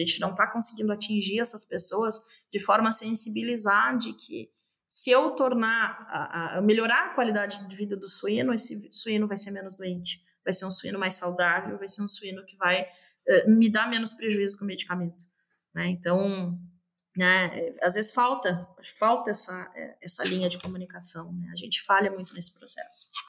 A gente não está conseguindo atingir essas pessoas de forma a sensibilizar de que se eu tornar, a, a, melhorar a qualidade de vida do suíno, esse suíno vai ser menos doente, vai ser um suíno mais saudável, vai ser um suíno que vai uh, me dar menos prejuízo com o medicamento. Né? Então, né, eh, às vezes falta, falta essa, eh, essa linha de comunicação, né? a gente falha muito nesse processo.